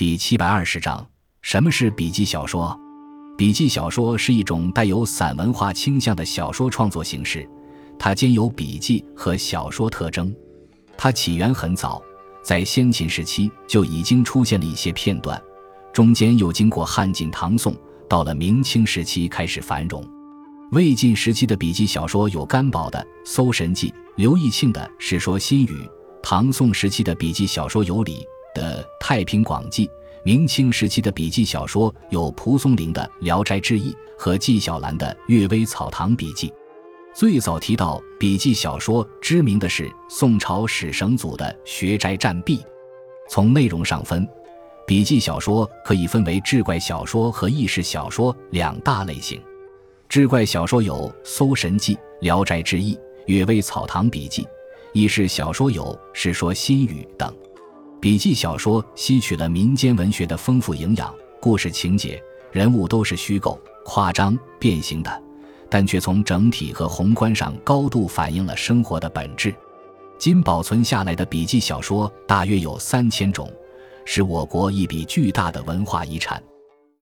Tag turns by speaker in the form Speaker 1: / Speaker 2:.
Speaker 1: 第七百二十章：什么是笔记小说？笔记小说是一种带有散文化倾向的小说创作形式，它兼有笔记和小说特征。它起源很早，在先秦时期就已经出现了一些片段，中间又经过汉晋唐宋，到了明清时期开始繁荣。魏晋时期的笔记小说有甘宝的《搜神记》，刘义庆的《世说新语》；唐宋时期的笔记小说有李的《太平广记》；明清时期的笔记小说有蒲松龄的《聊斋志异》和纪晓岚的《阅微草堂笔记》。最早提到笔记小说知名的是宋朝史绳祖的《学斋战壁》。从内容上分，笔记小说可以分为志怪小说和轶事小说两大类型。志怪小说有《搜神记》《聊斋志异》《阅微草堂笔记》，轶事小说有《世说新语》等。笔记小说吸取了民间文学的丰富营养，故事情节、人物都是虚构、夸张、变形的，但却从整体和宏观上高度反映了生活的本质。今保存下来的笔记小说大约有三千种，是我国一笔巨大的文化遗产。